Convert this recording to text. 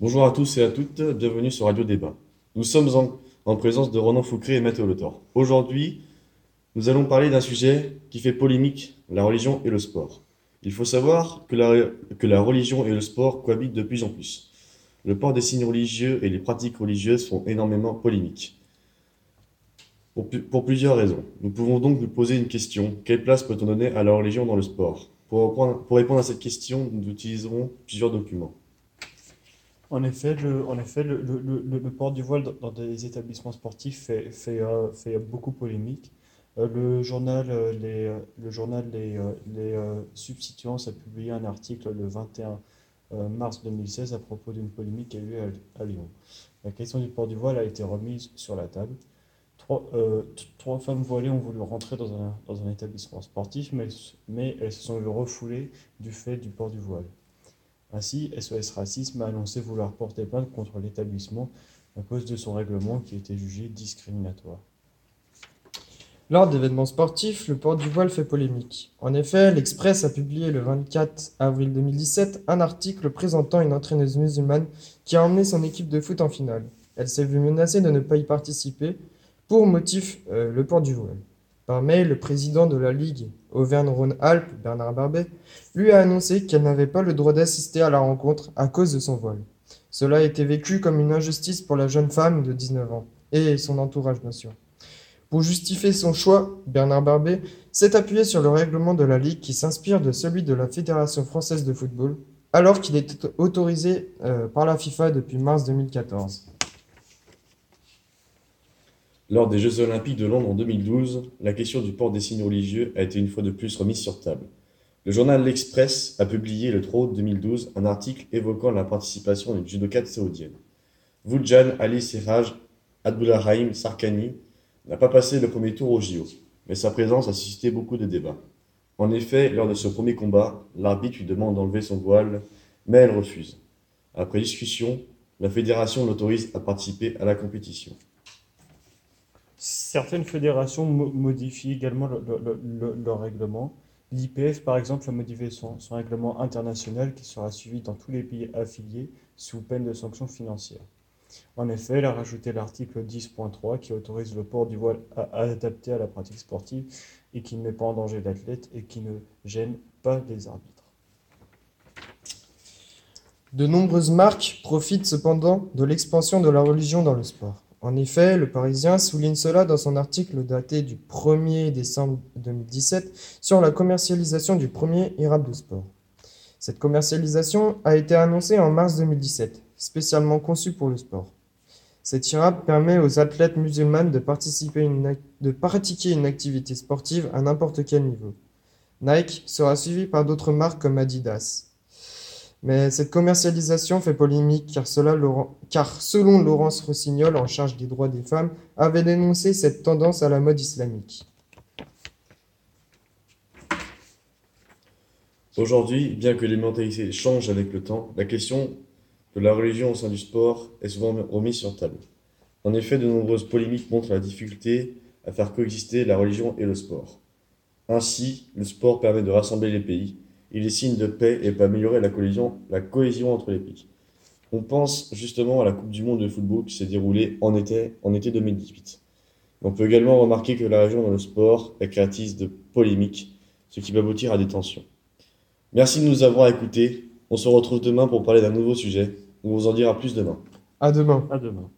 Bonjour à tous et à toutes, bienvenue sur Radio Débat. Nous sommes en, en présence de Ronan Foucré et Mathéo Lothor. Aujourd'hui, nous allons parler d'un sujet qui fait polémique, la religion et le sport. Il faut savoir que la, religion et le sport cohabitent de plus en plus. Le port des signes religieux et les pratiques religieuses font énormément polémique. Pour, plusieurs raisons. Nous pouvons donc nous poser une question. Quelle place peut-on donner à la religion dans le sport? Pour répondre à cette question, nous utiliserons plusieurs documents. En effet, le, en effet, le, le- le- port du voile dans, des établissements sportifs fait, fait, euh, fait beaucoup polémique. Euh, le journal, euh, les, euh, le journal Les, euh, les euh, Substituants a publié un article le 21 euh, mars 2016 à propos d'une polémique qui a eu à, à Lyon. La question du port du voile a été remise sur la table. Euh, trois femmes voilées ont voulu rentrer dans un, dans un établissement sportif, mais, mais elles se sont vues refoulées du fait du port du voile. Ainsi, SOS Racisme a annoncé vouloir porter plainte contre l'établissement à cause de son règlement qui était jugé discriminatoire. Lors d'événements sportifs, le port du voile fait polémique. En effet, l'Express a publié le 24 avril 2017 un article présentant une entraîneuse musulmane qui a emmené son équipe de foot en finale. Elle s'est vue menacée de ne pas y participer pour motif euh, le port du voile. Par mail, le président de la Ligue Auvergne-Rhône-Alpes, Bernard Barbet, lui a annoncé qu'elle n'avait pas le droit d'assister à la rencontre à cause de son voile. Cela a été vécu comme une injustice pour la jeune femme de 19 ans et son entourage, bien sûr. Pour justifier son choix, Bernard Barbet s'est appuyé sur le règlement de la Ligue qui s'inspire de celui de la Fédération française de football, alors qu'il était autorisé euh, par la FIFA depuis mars 2014. Lors des Jeux Olympiques de Londres en 2012, la question du port des signes religieux a été une fois de plus remise sur table. Le journal L'Express a publié le 3 août 2012 un article évoquant la participation d'une judokate saoudienne. Voujan Ali Serraj Abdullahim Sarkani n'a pas passé le premier tour au JO, mais sa présence a suscité beaucoup de débats. En effet, lors de ce premier combat, l'arbitre lui demande d'enlever son voile, mais elle refuse. Après discussion, la fédération l'autorise à participer à la compétition. Certaines fédérations mo- modifient également le- le- le- le- leur règlement. L'IPF, par exemple, a modifié son, règlement international qui sera suivi dans tous les pays affiliés sous peine de sanctions financières. En effet, elle a rajouté l'article 10.3 qui autorise le port du voile adapté à la pratique sportive et qui ne met pas en danger l'athlète et qui ne gêne pas les arbitres. De nombreuses marques profitent cependant de l'expansion de la religion dans le sport. En effet, le Parisien souligne cela dans son article daté du 1er décembre 2017 sur la commercialisation du premier IRAP de sport. Cette commercialisation a été annoncée en mars 2017, spécialement conçue pour le sport. Cet IRAP permet aux athlètes musulmanes de, de pratiquer une activité sportive à n'importe quel niveau. Nike sera suivi par d'autres marques comme Adidas. Mais cette commercialisation fait polémique car, cela, car selon Laurence Rossignol, en charge des droits des femmes, avait dénoncé cette tendance à la mode islamique. Aujourd'hui, bien que les mentalités changent avec le temps, la question de la religion au sein du sport est souvent remise sur table. En effet, de nombreuses polémiques montrent la difficulté à faire coexister la religion et le sport. Ainsi, le sport permet de rassembler les pays, il est signe de paix et peut améliorer la cohésion, la cohésion entre les pays. On pense justement à la Coupe du Monde de football qui s'est déroulée en été, en été 2018. On peut également remarquer que la religion dans le sport est créatrice de polémiques, ce qui peut aboutir à des tensions. Merci de nous avoir écoutés. On se retrouve demain pour parler d'un nouveau sujet. On vous en dira plus demain. À demain. À demain.